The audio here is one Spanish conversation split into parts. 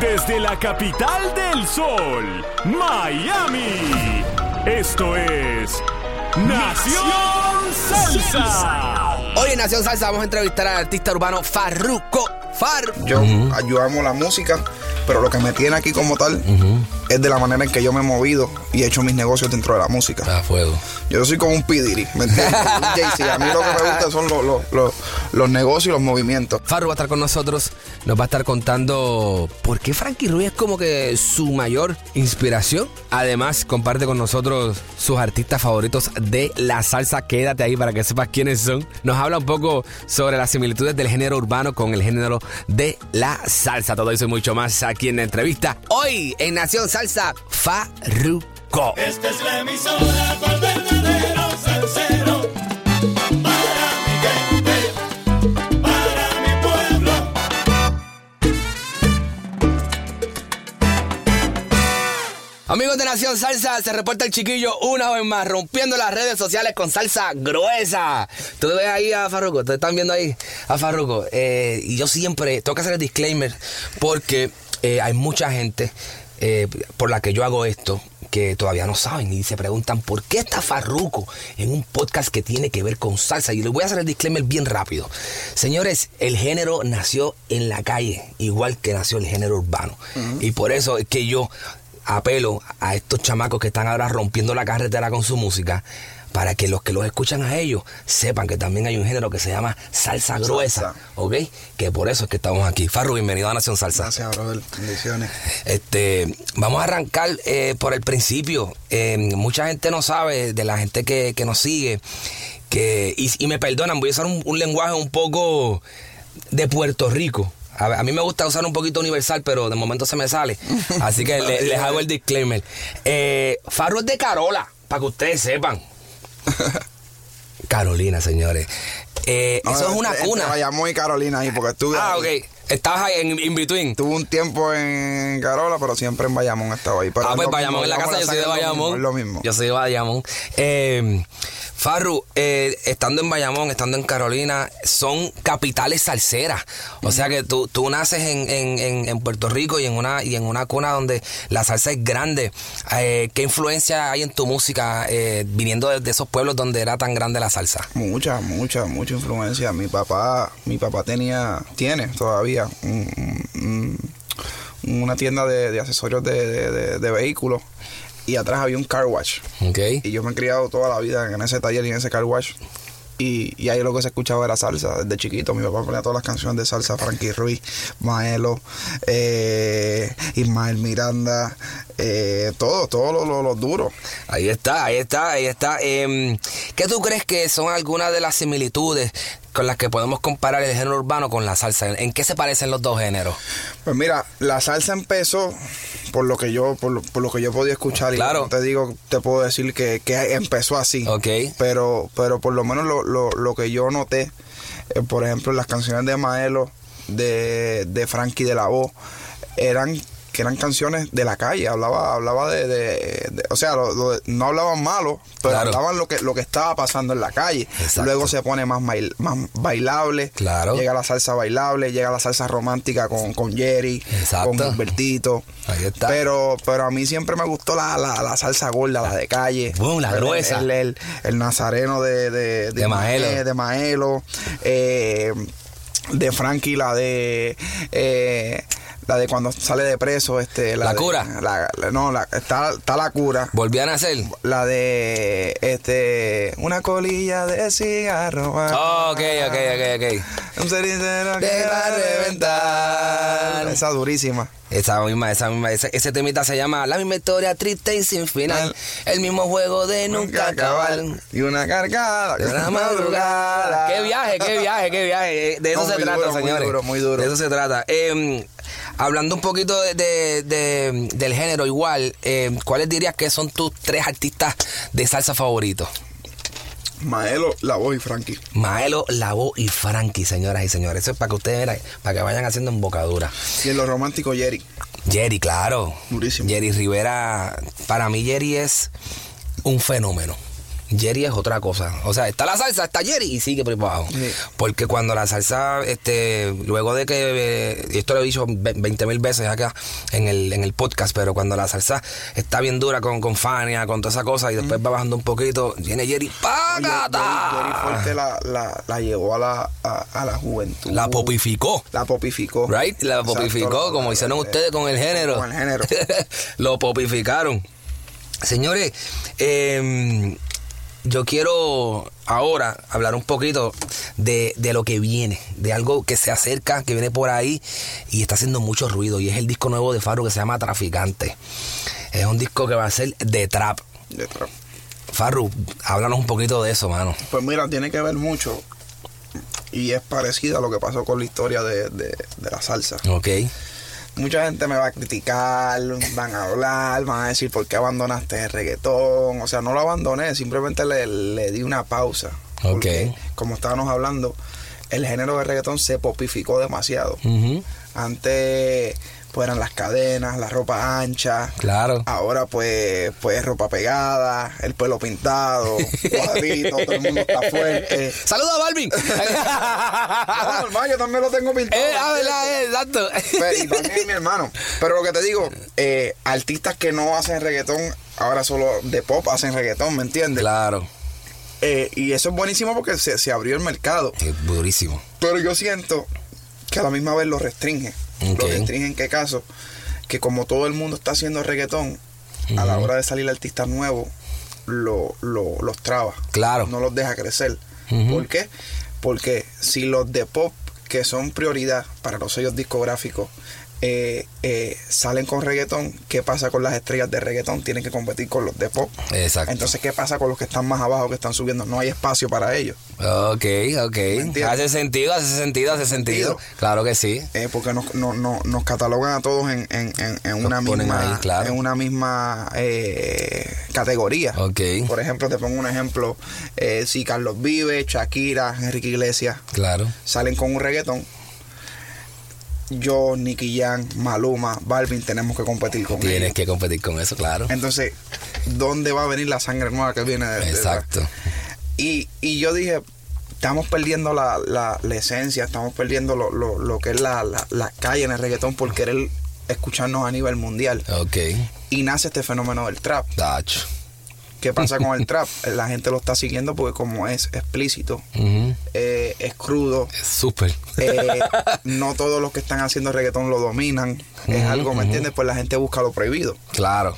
Desde la capital del sol, Miami. Esto es Nación Salsa. Hoy en Nación Salsa vamos a entrevistar al artista urbano Farruko. Far. Yo, yo amo la música, pero lo que me tiene aquí como tal es de la manera en que yo me he movido y he hecho mis negocios dentro de la música. A fuego. Yo soy como un pidiri, ¿me entiendes? Un Jay-Z. A mí lo que me gusta son los, los- los- los negocios y los movimientos. Farru va a estar con nosotros, nos va a estar contando por qué Frankie Ruiz es como que su mayor inspiración. Además, comparte con nosotros sus artistas favoritos de la salsa. Quédate ahí para que sepas quiénes son. Nos habla un poco sobre las similitudes del género urbano con el género de la salsa. Todo eso y mucho más aquí en la entrevista. Hoy en Nación Salsa, Farruko. Esta es la emisora con verdadero salsero. Para mi gente, para mi pueblo. Amigos de Nación Salsa, se reporta el chiquillo una vez más, rompiendo las redes sociales con salsa gruesa. Tú ves ahí a Farruko, te están viendo ahí a Farruko. Eh, y yo siempre tengo que hacer el disclaimer porque eh, hay mucha gente eh, por la que yo hago esto que todavía no saben y se preguntan por qué está Farruko en un podcast que tiene que ver con salsa. Y les voy a hacer el disclaimer bien rápido. Señores, el género nació en la calle, igual que nació el género urbano. Y por eso es que yo apelo a estos chamacos que están ahora rompiendo la carretera con su música para que los que los escuchan a ellos sepan que también hay un género que se llama salsa gruesa, Salsa. ¿ok? Que por eso es que estamos aquí. Farru, bienvenido a Nación Salsa. Gracias, brother. Bendiciones. Este, vamos a arrancar eh, por el principio. Eh, mucha gente no sabe, de la gente que, que nos sigue, que, y, y me perdonan, voy a usar un, un lenguaje un poco de Puerto Rico. A, a mí me gusta usar un poquito universal, pero de momento se me sale. Así que le- les hago el disclaimer. Eh, Farro es de Carola, para que ustedes sepan. Carolina, señores. Eh, No, eso es una entre- cuna. entre Bayamón y Carolina ahí, porque estuve. Ah, ok. Estabas ahí en in between. Tuve un tiempo en Carola, pero siempre en Bayamón estaba ahí. Pero Ah, es pues Bayamón mismo, en la casa, yo soy de lo mismo, Bayamón. Es lo mismo. Yo soy de Bayamón. Eh, Farru, eh, estando en Bayamón, estando en Carolina, son capitales salseras. O sea que tú, tú naces en, en- en- Puerto Rico y en una y en una cuna donde la salsa es grande. Eh, ¿Qué influencia hay en tu música eh, viniendo de, esos pueblos donde era tan grande la salsa? Mucha, mucha, mucha influencia. Mi papá, mi papá tenía, tiene todavía un- un- una tienda de, de accesorios de- de vehículos y atrás había un car wash. ¿Ok? Y yo me he criado toda la vida en ese taller y en ese car wash. Y, y ahí lo que se escuchaba era salsa desde chiquito. Mi papá ponía todas las canciones de salsa, Frankie Ruiz, Maelo, eh, Ismael Miranda, eh, todo, todo lo, lo, lo duro. Ahí está, ahí está, ahí está. Em, ¿Qué tú crees que son algunas de las similitudes con las que podemos comparar el género urbano con la salsa? ¿En qué se parecen los dos géneros? Pues mira, la salsa empezó por lo que yo, por lo, por lo que yo podía escuchar Claro. te digo, te puedo decir que, que empezó así. Ok. Pero, pero por lo menos lo, lo, lo que yo noté, eh, por ejemplo, las canciones de Maelo, de, de Frankie de la Voz, eran que eran canciones de la calle, hablaba, hablaba de, de- de- o sea, lo- lo- no hablaban malo, pero Claro. hablaban lo que, lo que estaba pasando en la calle. Exacto. Luego se pone más, bail- más bailable, Claro. llega la salsa bailable, llega la salsa romántica con, con Jerry, Exacto. con Gilbertito. Ahí está. Pero, pero a mí siempre me gustó la, la, la salsa gorda, la de calle. Boom, la gruesa. El, el- el nazareno de, de, De Maelo. de Maelo. eh, de Frankie, la de. eh, La de cuando sale de preso, este. ¿La de- cura? la- la- no, la, está, está la cura. Volví a nacer. La de este una colilla de cigarro. Oh, ok, ok, ok, ok. Un cenicero que Te va a reventar. Esa durísima. Esa misma, esa misma, ese, ese temita se llama La misma historia triste y sin final. El mismo juego de nunca acabar. Y una cargada. De la madrugada. Qué viaje, qué viaje, qué viaje. De eso No, se trata, duro, muy señores. duro, muy duro. De eso se trata. Eh, hablando un poquito de, de- de- del género, igual, eh, ¿cuáles dirías que son tus tres artistas de salsa favoritos? Maelo, la voz y Frankie. Maelo, Labo y Frankie, señoras y señores. Eso es para que ustedes vean, para que vayan haciendo embocadura. Y en lo romántico, Jerry. Jerry, claro. Durísimo. Jerry Rivera, para mí Jerry es un fenómeno. Jerry es otra cosa. O sea, está la salsa, está Jerry y sigue por ahí para abajo. Sí. Porque cuando la salsa, este, luego de que, eh, y esto lo he dicho ve- 20 mil veces acá en el, en el podcast, pero cuando la salsa está bien dura con, con Fania, con toda esa cosa, y después va bajando un poquito, viene Jerry, Jerry, ¡págata! Jerry Fuerte la, la, la llevó a la, a, a la juventud. La popificó. La popificó. Right, la Exacto, popificó, la- como hicieron ustedes con el género. Con el género. Lo popificaron. Señores, eh, yo quiero ahora hablar un poquito de, de lo que viene, de algo que se acerca, que viene por ahí y está haciendo mucho ruido. Y es el disco nuevo de Faro que se llama Traficante. Es un disco que va a ser de trap. de trap. Farru, háblanos un poquito de eso, mano. Pues mira, tiene que ver mucho. Y es parecido a lo que pasó con la historia de, de- de la salsa. Ok. Mucha gente me va a criticar, van a hablar, van a decir por qué abandonaste el reggaetón. O sea, no lo abandoné, simplemente le, le di una pausa. Porque, como estábamos hablando, el género de reggaetón se popificó demasiado. Ujú, Antes pues eran las cadenas, la ropa ancha. Claro. Ahora pues pues ropa pegada, el pelo pintado, cuadrito, todo el mundo está fuerte. ¡Saludos a Balvin! Ah, normal, yo también lo tengo pintado. Eh, ah, eh, exacto. Pero, y también mi hermano. Pero lo que te digo, eh, artistas que no hacen reggaetón, ahora solo de pop hacen reggaetón, ¿me entiendes? Claro. Eh, y eso es buenísimo porque se, se abrió el mercado. Es durísimo. Pero yo siento que a la misma vez lo restringe. Ok. Lo restringe en qué caso? Que como todo el mundo está haciendo reggaetón, a la hora de salir artistas nuevos, lo, lo- los traba. Claro. No los deja crecer. Ujú. ¿Por qué? Porque si los de pop, que son prioridad para los sellos discográficos, eh, eh, salen con reggaetón, ¿qué pasa con las estrellas de reggaetón? Tienen que competir con los de pop. Exacto. Entonces, ¿qué pasa con los que están más abajo, que están subiendo? No hay espacio para ellos. Ok, ok. Hace sentido, hace sentido, hace sentido. Claro que sí. eh, porque nos, no- no- nos catalogan a todos en, en- en- una misma ahí, claro. en una misma eh, categoría. Ok. Por ejemplo, te pongo un ejemplo, eh, si Carlos Vive, Shakira, Enrique Iglesias Claro. salen con un reggaetón, yo, Nicky Jam, Maluma, Balvin tenemos que competir con Tienes ellos. que competir con eso, claro. Entonces, ¿dónde va a venir la sangre nueva que viene de, de- Exacto. y, y yo dije, estamos perdiendo la, la- la esencia, estamos perdiendo lo, lo- lo que es la, la, la calle en el reggaetón por querer escucharnos a nivel mundial. Ok. Y nace este fenómeno del trap. Dacho. ¿Qué pasa con el trap? La gente lo está siguiendo porque como es explícito, eh, es crudo, Es Súper. eh, no todos los que están haciendo reggaetón lo dominan, es algo, ¿me entiendes? Pues la gente busca lo prohibido. Claro.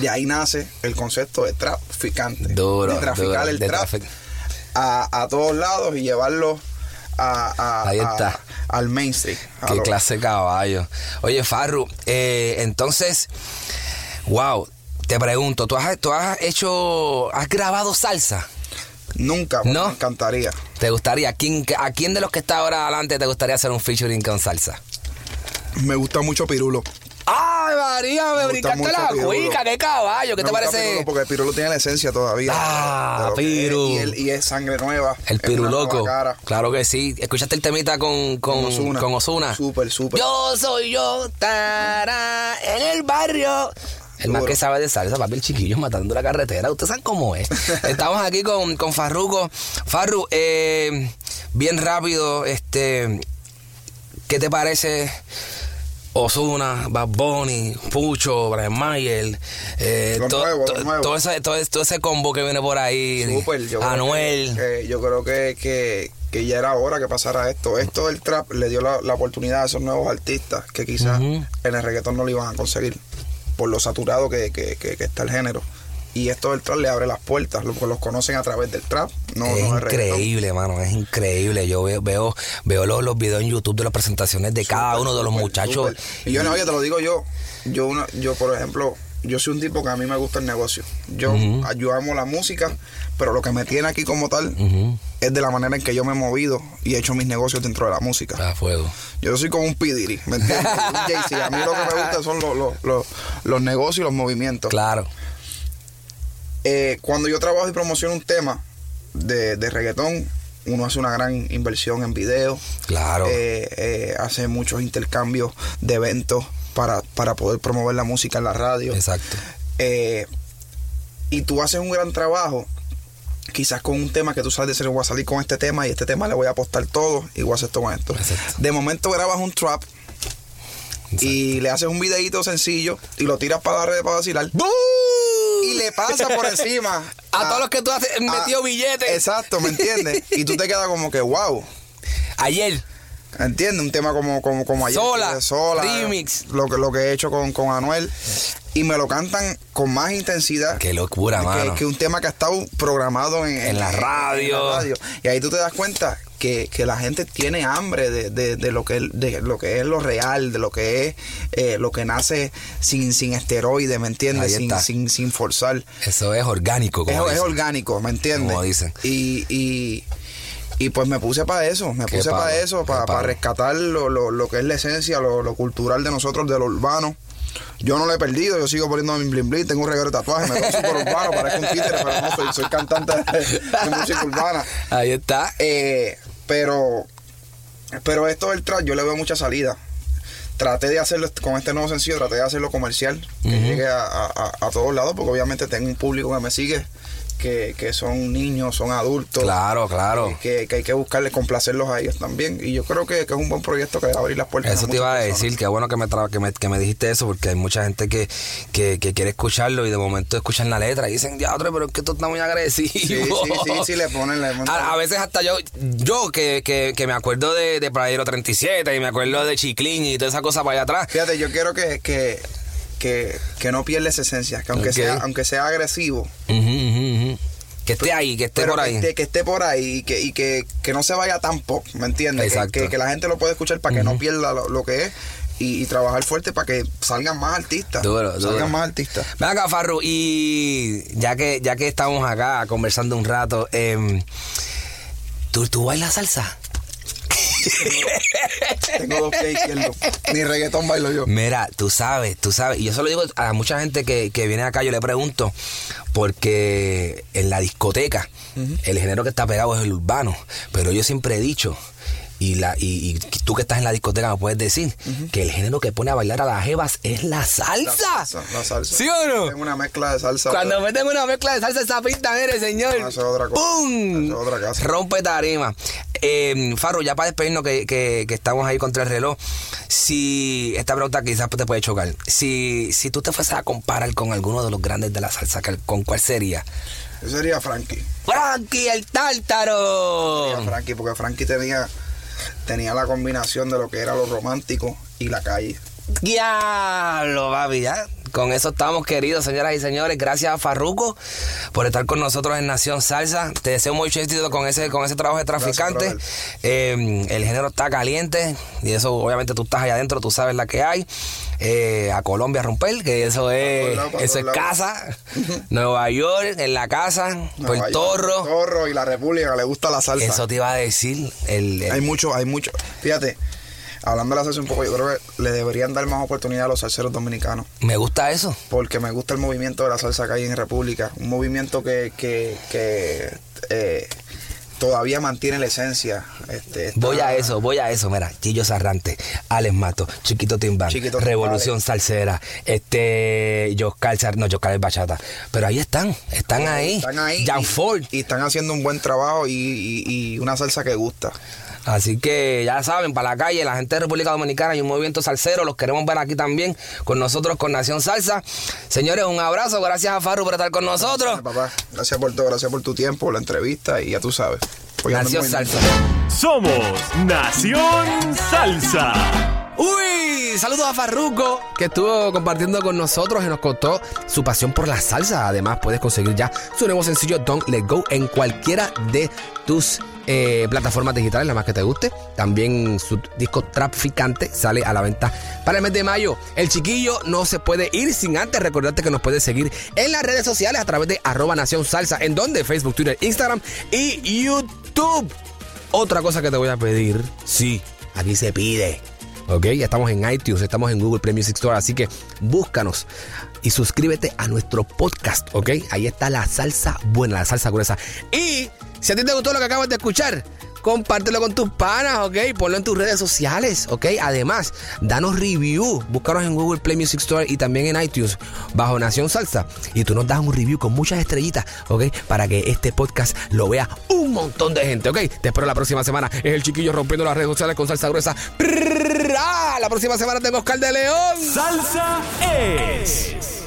De ahí nace el concepto de traficante. Duro. de traficar duro, el de trap a, a todos lados y llevarlo a, a- Ahí a- está. al mainstream. Qué lo- clase de caballo. Oye, Farru, eh, entonces, wow, te pregunto, ¿tú has, tú has hecho, has grabado salsa? Nunca, ¿No? me encantaría. ¿Te gustaría, quién, a quién de los que está ahora adelante te gustaría hacer un featuring con salsa? Me gusta mucho Pirulo. ¡Ay, María! Me, brincaste la Pirulo. cuica, qué caballo, ¿qué Me te gusta parece? Pirulo porque el Pirulo tiene la esencia todavía. Ah, es, Piru. Y, él- y es sangre nueva. El piru loco. Claro que sí. ¿Escuchaste el temita con, con, Ozuna? Súper, súper. Yo soy yo, tará, en el barrio. El más que sabe de salsa, papi, el chiquillo matando la carretera. Ustedes saben cómo es. Estamos aquí con, con Farruko. Farru, eh, bien rápido, este, ¿qué te parece Osuna, Bad Bunny, Pucho, Brian Mayer, eh, to- nuevo, to- todo, ese, todo, ese- todo ese combo que viene por ahí, Súper, yo creo Anuel. que- que- yo creo que, que, que ya era hora que pasara esto. Esto del trap le dio la, la oportunidad a esos nuevos artistas que quizás en el reggaetón no lo iban a conseguir por lo saturado que, que- que- que está el género. Y esto del trap le abre las puertas, los, los conocen a través del trap, no, es no increíble, mano, es increíble. Yo veo, veo, veo los, los videos en YouTube de las presentaciones de cada uno de los muchachos. Y yo no, oye, te lo digo yo. Yo, una- yo por ejemplo, yo soy un tipo que a mí me gusta el negocio. Yo, yo amo la música, pero lo que me tiene aquí como tal es de la manera en que yo me he movido y he hecho mis negocios dentro de la música. A fuego. Yo soy como un Pidiri, ¿me entiendes? Un Jay-Z. A mí lo que me gusta son los, los, los, los negocios y los movimientos. Claro. Eh, cuando yo trabajo y promociono un tema de, de reggaetón, uno hace una gran inversión en video, Claro. eh, eh, hace muchos intercambios de eventos para, para poder promover la música en la radio. Exacto. Eh, y tú haces un gran trabajo, quizás con un tema que tú sabes de ser, voy a salir con este tema y este tema le voy a apostar todo y voy a hacer esto con esto. Exacto. De momento grabas un trap y le haces un videíto sencillo y lo tiras para la red para vacilar. Y le pasa por encima. A todos los que tú has metido billetes. Exacto, ¿me entiendes? Y tú te quedas como que, wow. Ayer. ¿Entiendes? Un tema como, como, como ayer. Sola, Sola. remix. Lo que, lo que he hecho con, con Anuel. Y me lo cantan con más intensidad. Qué locura, que, mano. que un tema que ha estado programado en, En la radio. Y ahí tú te das cuenta que, que la gente tiene hambre de, de- de lo que, de lo que es lo real, de lo que es eh, lo que nace sin, sin esteroides, ¿me entiendes? Sin, sin, sin forzar. Eso es orgánico, Es, como es dicen. orgánico, ¿me entiendes? Como dicen. Y, y, y pues me puse para eso, me Qué puse para eso, para, palo. rescatar lo, lo, lo que es la esencia, lo, lo cultural de nosotros, de lo urbano. Yo no lo he perdido, yo sigo poniendo mi bling bling, tengo un regalo de tatuaje, me veo súper urbano, parezco un títere, pero no soy, soy cantante de, de música urbana. Ahí está. Eh, pero, pero esto del trap, yo le veo mucha salida. Traté de hacerlo con este nuevo sencillo, traté de hacerlo comercial, que llegue a- a- a todos lados, porque obviamente tengo un público que me sigue, que, que son niños, son adultos. Claro, claro. Que, que hay que buscarle complacerlos a ellos también. Y yo creo que, que es un buen proyecto que abrir las puertas. Eso te iba a decir, qué bueno que me, que me, que me dijiste eso, porque hay mucha gente que, que, que quiere escucharlo y de momento escuchan la letra y dicen, diablo, pero es que esto está muy agresivo. Sí, sí, sí, sí, le ponen, ponen- A, a veces hasta yo, yo que, que, que me acuerdo de, de Playero 37 y me acuerdo de Chiclín y toda esa cosa para allá atrás. Fíjate, yo quiero que, que, que, que no pierda esa esencia, que aunque, sea, aunque sea agresivo, ujú. Que esté ahí, que esté pero por que ahí. esté, que esté por ahí y que, y que, que no se vaya tan pop, ¿me entiendes? Que- Exacto. Que, la gente lo pueda escuchar para que no pierda lo, lo que es y, y trabajar fuerte para que salgan más artistas. Duro, salgan duro. más artistas. Ven acá, Farru, y ya que, ya que estamos acá conversando un rato, em, ¿tú, ¿tú bailas salsa? Tengo dos pies izquierdos. Ni reggaetón bailo yo. Mira, tú sabes, tú sabes, y yo se lo digo a mucha gente que, que viene acá, yo le pregunto, porque en la discoteca el género que está pegado es el urbano, pero yo siempre he dicho, y, la, y, y tú que estás en la discoteca me puedes decir, que el género que pone a bailar a las jevas es la salsa. La salsa. La salsa. ¿Sí o no? Tengo una mezcla de salsa. Cuando meten una mezcla de salsa, esa pinta eres, señor. Ah, eso es otra cosa. ¡Pum! Eso es otra cosa. Rompe tarima. Eh, Farro, ya para despedirnos que, que- que estamos ahí contra el reloj, si esta pregunta quizás te puede chocar, si, si tú te fueses a comparar con alguno de los grandes de la salsa, ¿con cuál sería? Yo sería Frankie. Frankie el Sería tártaro. Frankie, porque Frankie tenía, tenía la combinación de lo que era lo romántico y la calle. Diablo, papi, ya. Con eso estamos, queridos señoras y señores. Gracias a Farruco por estar con nosotros en Nación Salsa. Te deseo mucho éxito con ese, con ese trabajo de traficante. Eh, el género está caliente y eso, obviamente, tú estás allá adentro, tú sabes la que hay. Eh, a Colombia a romper, que eso es, eso es casa. Nueva York, en la casa, Puerto York, Rico. Torro y la República le gusta la salsa. Eso te iba a decir. El, el- Hay mucho, hay mucho. Fíjate, hablando de la salsa un poco, yo creo que le deberían dar más oportunidad a los salseros dominicanos. me gusta eso. Porque me gusta el movimiento de la salsa que hay en República. Un movimiento que, que, que eh, todavía mantiene la esencia. Este, Voy a eso, voy a eso, mira, Chillo Sarrante, Alex Mato, Chiquito Timbán, Chiquito Revolución Salsera, este, Yoscar, no, Yoscar es bachata, pero ahí están, están ahí, Están ahí. Jan y- Ford, Y, están haciendo un buen trabajo y, y- y una salsa que gusta. Así que ya saben, para la calle, la gente de República Dominicana y un movimiento salsero, los queremos ver aquí también con nosotros, con Nación Salsa. Señores, un abrazo, gracias a Farru por estar con nosotros. Papá, gracias por todo, gracias por tu tiempo, la entrevista y ya tú sabes. Nación. Salsa. Somos Nación Salsa. Saludos a Farruko, que estuvo compartiendo con nosotros y nos contó su pasión por la salsa. Además, puedes conseguir ya su nuevo sencillo Don't Let Go en cualquiera de tus eh, plataformas digitales, la más que te guste. También su disco Traficante sale a la venta para el mes de mayo. El chiquillo no se puede ir sin antes recordarte que nos puedes seguir en las redes sociales a través de arroba Nación Salsa, en donde Facebook, Twitter, Instagram y YouTube. Otra cosa que te voy a pedir, sí, aquí se pide. Ok, estamos en iTunes, estamos en Google Play Music Store, así que búscanos y suscríbete a nuestro podcast, ok. Ahí está la salsa buena, la salsa gruesa. Y si a ti te gustó lo que acabas de escuchar, compártelo con tus panas, ok. Ponlo en tus redes sociales, ok. Además, danos review, búscanos en Google Play Music Store y también en iTunes bajo Nación Salsa. Y tú nos das un review con muchas estrellitas, ok, para que este podcast lo vea un montón de gente, ok. Te espero la próxima semana. Es el chiquillo rompiendo las redes sociales con salsa gruesa. ¡Ah! La próxima semana tengo Oscar de León. Salsa es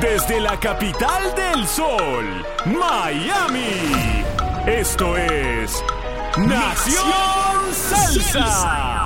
Desde la capital del sol, Miami. Esto es Nación Salsa.